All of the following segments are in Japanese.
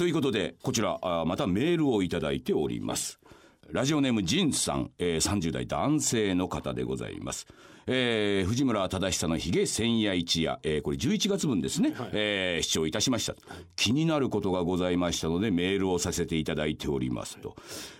ということでこちらあまたメールをいただいております。ラジオネームジンさん、えー、30代男性の方でございます。えー、藤村忠久のひげ千夜一夜、えー、これ11月分ですね、はい、えー、視聴いたしました、気になることがございましたのでメールをさせていただいておりますと、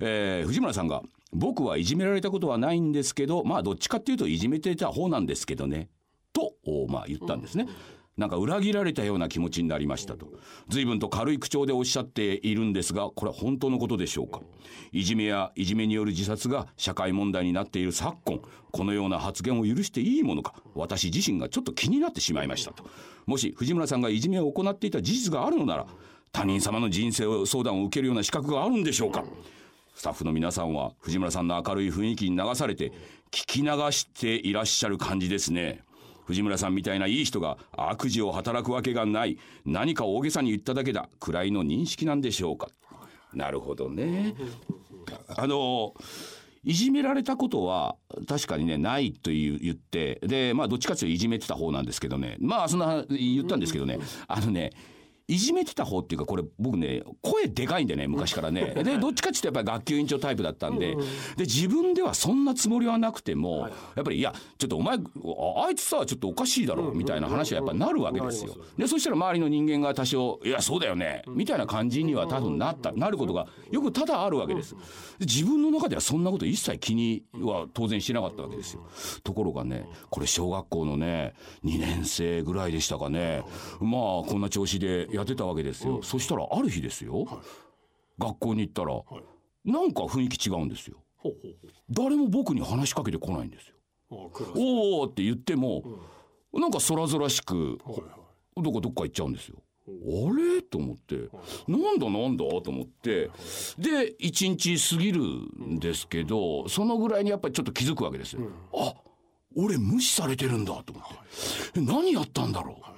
えー、藤村さんが僕はいじめられたことはないんですけどまあどっちかっていうといじめてた方なんですけどね。とまあ言ったんですね。なんか裏切られたような気持ちになりましたと。随分と軽い口調でおっしゃっているんですがこれは本当のことでしょうか。いじめやいじめによる自殺が社会問題になっている昨今このような発言を許していいものか私自身がちょっと気になってしまいましたと。もし藤村さんがいじめを行っていた事実があるのなら他人様の人生相談を受けるような資格があるんでしょうか。スタッフの皆さんは藤村さんの明るい雰囲気に流されて聞き流していらっしゃる感じですね。藤村さんみたいないい人が悪事を働くわけがない。何か大げさに言っただけだ。くらいの認識なんでしょうか。なるほどね。あのいじめられたことは確かにねないという言って。でまあどっちかというといじめてた方なんですけどね。まあそんな言ったんですけどね。あのねいじめてた方っていうかこれ僕ね声でかいんでね昔からね。でどっちかっていうとやっぱり学級委員長タイプだったんで。で自分ではそんなつもりはなくてもやっぱりいやちょっとお前あいつさちょっとおかしいだろみたいな話はやっぱなるわけですよ。でそしたら周りの人間が多少いやそうだよねみたいな感じには多分なったなることがよく多々あるわけです。自分の中ではそんなこと一切気には当然してなかったわけですよ。ところがねこれ小学校のね2年生ぐらいでしたかね。まあこんな調子でやってたわけですよ、うん、そしたらある日ですよ、はい、学校に行ったら、はい、なんか雰囲気違うんですよ。誰も僕に話しかけてこないんですよ。おおって言っても、うん、なんか空々しく、はいはい、どこどっか行っちゃうんですよ。あれ？と思って、なんだなんだと思って、で、一日過ぎるんですけど、そのぐらいにやっぱりちょっと気づくわけですよ。あ、俺無視されてるんだと思って。何やったんだろう。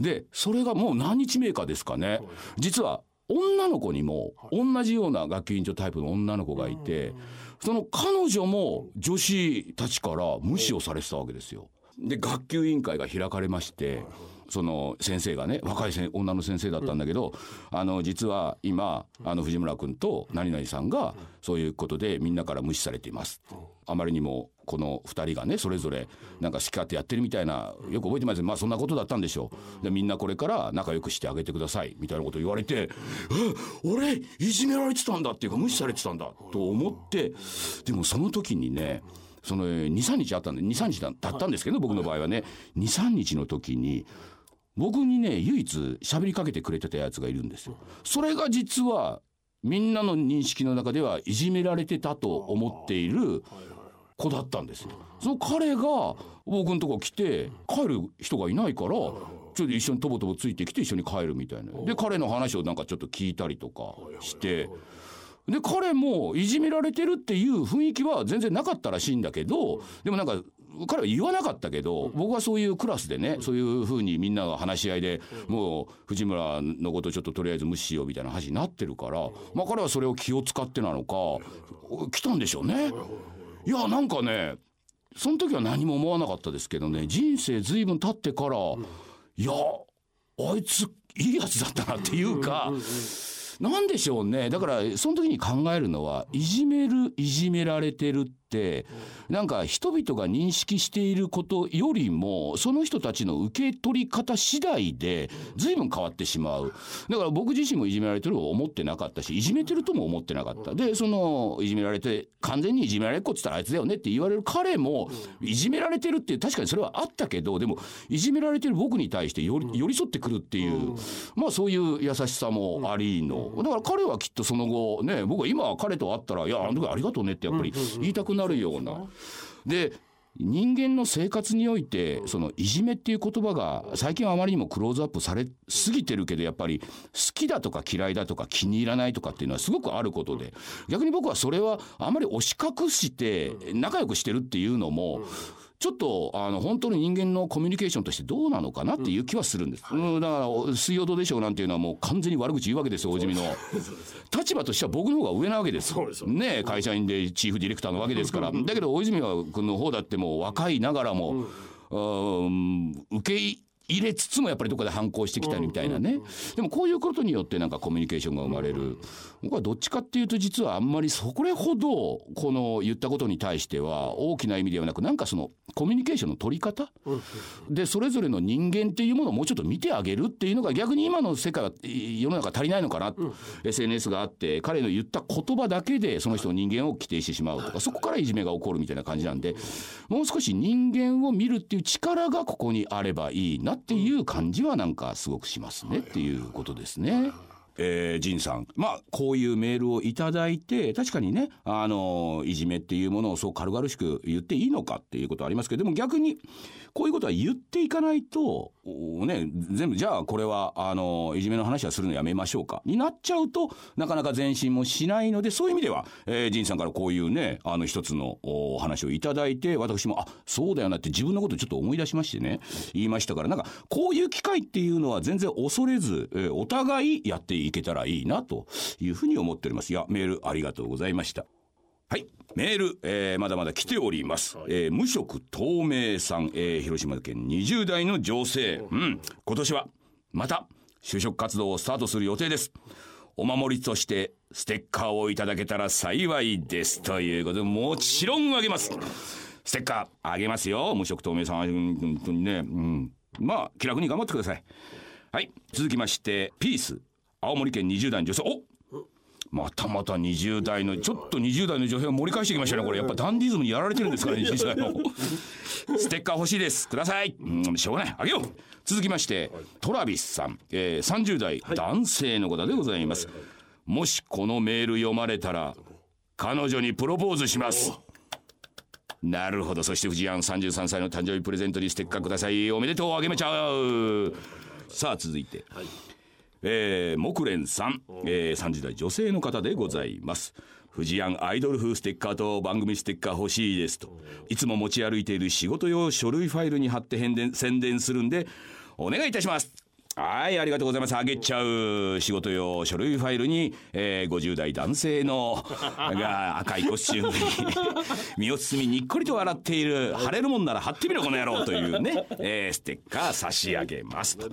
でそれがもう何日目かですかね。実は女の子にも同じような学級委員長タイプの女の子がいてその彼女も女子たちから無視をされてたわけですよ。で学級委員会が開かれまして。その先生がね若い女の先生だったんだけど、あの実は今あの藤村君と何々さんがそういうことでみんなから無視されています。あまりにもこの2人がねそれぞれなんか好き勝手やってるみたいなよく覚えてますまあそんなことだったんでしょう。でみんなこれから仲良くしてあげてください。みたいなこと言われて「俺いじめられてたんだ」っていうか無視されてたんだと思ってでもその時にねその23日あったんで23日だったんですけど僕の場合はね23日の時に僕にね唯一喋りかけてくれてたやつがいるんですよ。それが実はみんなの認識の中ではいじめられてたと思っている子だったんですよ。その彼が僕のとこ来て帰る人がいないからちょっと一緒にとぼとぼついてきて一緒に帰るみたいな。で彼の話をなんかちょっと聞いたりとかして。で彼もいじめられてるっていう雰囲気は全然なかったらしいんだけどでもなんか彼は言わなかったけど僕はそういうクラスでねそういうふうにみんなが話し合いでもう藤村のことちょっととりあえず無視しようみたいな話になってるからまあ彼はそれを気を使ってなのか来たんでしょうね。いやなんかねその時は何も思わなかったですけどね人生ずいぶん経ってからいやあいついいやつだったなっていうか。なんでしょうね。だからその時に考えるのはいじめるいじめられてるってなんか人々が認識していることよりもその人たちの受け取り方次第で随分変わってしまう。だから僕自身もいじめられてると思ってなかったしいじめてるとも思ってなかった。でそのいじめられて完全にいじめられっ子っつったらあいつだよねって言われる彼もいじめられてるって確かにそれはあったけどでもいじめられてる僕に対して寄り寄り添ってくるっていうまあそういう優しさもありの。だから彼はきっとその後ね僕は今彼と会ったら「いやあの時ありがとうね」ってやっぱり言いたくなるような。で人間の生活においてそのいじめっていう言葉が最近はあまりにもクローズアップされすぎてるけどやっぱり好きだとか嫌いだとか気に入らないとかっていうのはすごくあることで。逆に僕はそれはあまり押し隠して仲良くしてるっていうのもちょっとあの本当に人間のコミュニケーションとしてどうなのかなっていう気はするんです、うん、だから「水曜どうでしょう」なんていうのはもう完全に悪口言うわけですよ大地味の立場としては僕の方が上なわけです。ね会社員でチーフディレクターのわけですから。だけど大泉君の方だってもう若いながらも、うん、受け入れつつもやっぱりどっかで反抗してきたりみたいなね、でもこういうことによってなんかコミュニケーションが生まれる、僕はどっちかっていうと実はあんまりそれほどこの言ったことに対しては大きな意味ではなくなんかそのコミュニケーションの取り方、でそれぞれの人間っていうものをもうちょっと見てあげるっていうのが逆に今の世界は世の中足りないのかな、SNS があって彼の言った言葉だけでその人の人間を規定してしまうとかそこからいじめが起こるみたいな感じなんでもう少し人間を見るっていう力がここにあればいいなっていう感じはなんかすごくしますねっていうことですね。えー、ジンさん。まあこういうメールをいただいて確かにねあのいじめっていうものをそう軽々しく言っていいのかっていうことはありますけどでも逆にこういうことは言っていかないと、ね、全部じゃあこれはあのいじめの話はするのやめましょうかになっちゃうとなかなか前進もしないのでそういう意味では、えー、仁さんからこういうねあの一つのお話をいただいて私もあそうだよなって自分のことちょっと思い出しましてね言いましたからなんかこういう機会っていうのは全然恐れず、えー、お互いやっていけたらいいなというふうに思っております。いやメールありがとうございました。はい。メール、えー、まだまだ来ております、はい、えー、無職透明さん、えー、広島県20代の女性、うん、今年はまた就職活動をスタートする予定です。お守りとしてステッカーをいただけたら幸いです。ということでもちろんあげます。ステッカーあげますよ。無職透明さん。本当にね、うん、まあ気楽に頑張ってください。はい。続きましてピース青森県20代の女性。おまたまた20代のちょっと20代の女性が盛り返してきましたねこれ。やっぱダンディズムにやられてるんですからね20代のステッカー欲しいです。ください。うんしょうがない。あげよう。続きましてトラビスさん、えー、30代男性の方でございます、もしこのメール読まれたら彼女にプロポーズします。なるほど。そして藤庵33歳の誕生日プレゼントにステッカーください。おめでとう。あげめちゃう。さあ続いて、はいえー、木蓮さん、えー、30代女性の方でございます。藤庵アイドル風ステッカーと番組ステッカー欲しいですと。いつも持ち歩いている仕事用書類ファイルに貼って宣伝するんでお願いいたしますはい、ありがとうございます。あげちゃう仕事用書類ファイルに、えー、50代男性のが赤いコスチュームに身を包みにっこりと笑っている貼れるもんなら貼ってみろこの野郎というね、えー、ステッカー差し上げますと。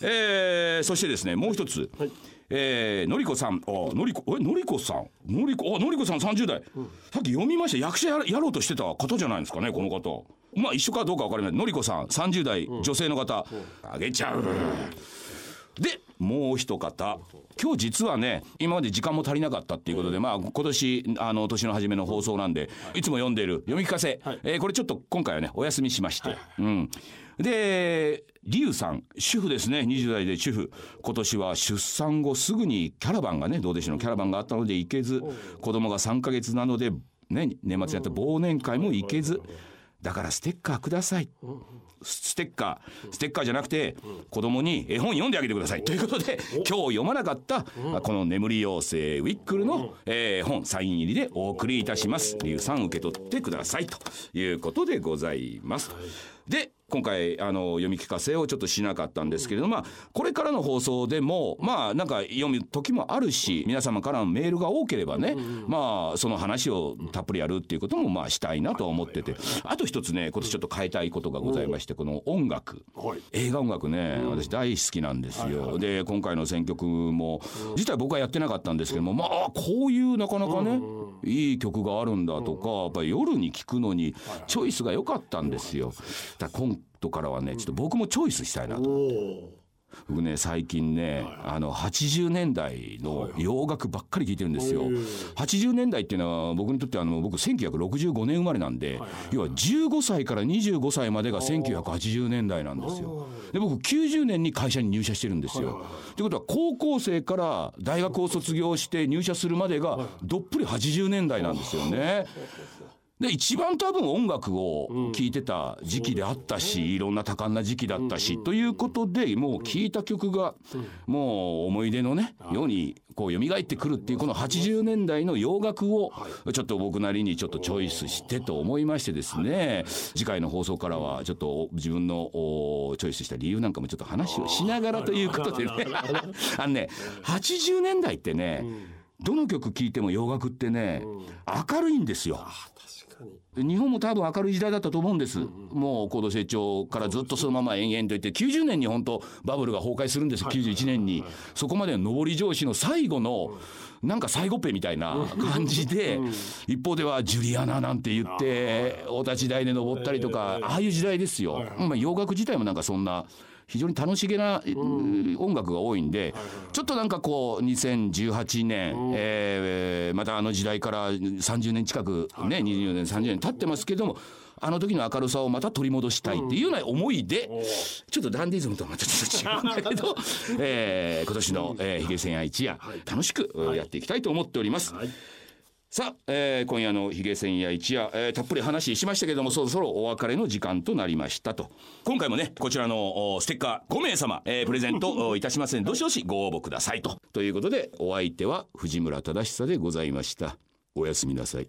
えー、そしてですね、もう一つ。はいえー、のりこさん、あ、のりこ、え、のりこさん、のりこ、あ、のりこさん30代、うん、さっき読みました、役者ややろうとしてた方じゃないですかね、この方。まあ一緒かどうか分かりませんのりこさん30代女性の方、あげちゃう。でもう一方今日実はね今まで時間も足りなかったっていうことで、まあ今年あの年の初めの放送なんで、い、つも読んでいる読み聞かせ、はい、えー、これちょっと今回はねお休みしまして、はい、うん。でリュウさん主婦ですね。20代で主婦。今年は出産後すぐにキャラバンがねどうでしょうキャラバンがあったので行けず子供が3か月なのでね年末にやった忘年会も行けず。だからステッカーください。ステッカー、ステッカーじゃなくて、子供に絵本読んであげてください。ということで、今日読まなかった、この眠り妖精ウィックルの、えー、本、サイン入りでお送りいたします。リュウさん受け取ってください。ということでございます。で、今回あの読み聞かせをちょっとしなかったんですけれども、まあ、これからの放送でもまあなんか読む時もあるし皆様からのメールが多ければね、まあその話をたっぷりやるっていうこともまあしたいなと思ってて。あと一つね今年ちょっと変えたいことがございましてこの音楽。映画音楽ね私大好きなんですよ。で今回の選曲も実は僕はやってなかったんですけどもまあこういうなかなかねいい曲があるんだとかやっぱり夜に聴くのにチョイスが良かったんですよ。だ今トからはねちょっと僕もチョイスしたいなと。僕ね最近ねあの80年代の洋楽ばっかり聴いてるんですよ。80年代っていうのは僕にとってあの僕1965年生まれなんで要は15歳から25歳までが1980年代なんですよ。で僕90年に会社に入社してるんですよ。ということは高校生から大学を卒業して入社するまでがどっぷり80年代なんですよね。で一番多分音楽を聴いてた時期であったし、いろんな多感な時期だったし、ということでもう聴いた曲がもう思い出のねようにこう蘇ってくるっていうこの80年代の洋楽をちょっと僕なりにちょっとチョイスしてと思いましてですね次回の放送からはちょっと自分のチョイスした理由なんかもちょっと話をしながらということでね。あのね80年代ってねどの曲聴いても洋楽ってね明るいんですよ。日本も多分明るい時代だったと思うんです、もう高度成長からずっとそのまま延々といって90年に本当バブルが崩壊するんです、91年に、そこまでの上り調子の最後のなんか最後っぺみたいな感じで、一方ではジュリアナなんて言ってお立ち台で登ったりとか、ああいう時代ですよ、まあ、洋楽自体もなんかそんな非常に楽しげな、音楽が多いんで、ちょっとなんかこう2018年、えーまたあの時代から30年近くね、20年30年経ってますけどもあの時の明るさをまた取り戻したいっていうような思いで、ちょっとダンディズムとはまたちょっと違うんだけど、えー今年の、えー、ヒゲ千夜一夜、楽しく、やっていきたいと思っております。さあ、えー今夜のヒゲ千夜一夜、えーたっぷり話しましたけどもそろそろお別れの時間となりましたと。今回もねこちらのおステッカー5名様、えープレゼントおいたしますのでどしどしご応募くださいと。ということでお相手は藤村忠久でございました。おやすみなさい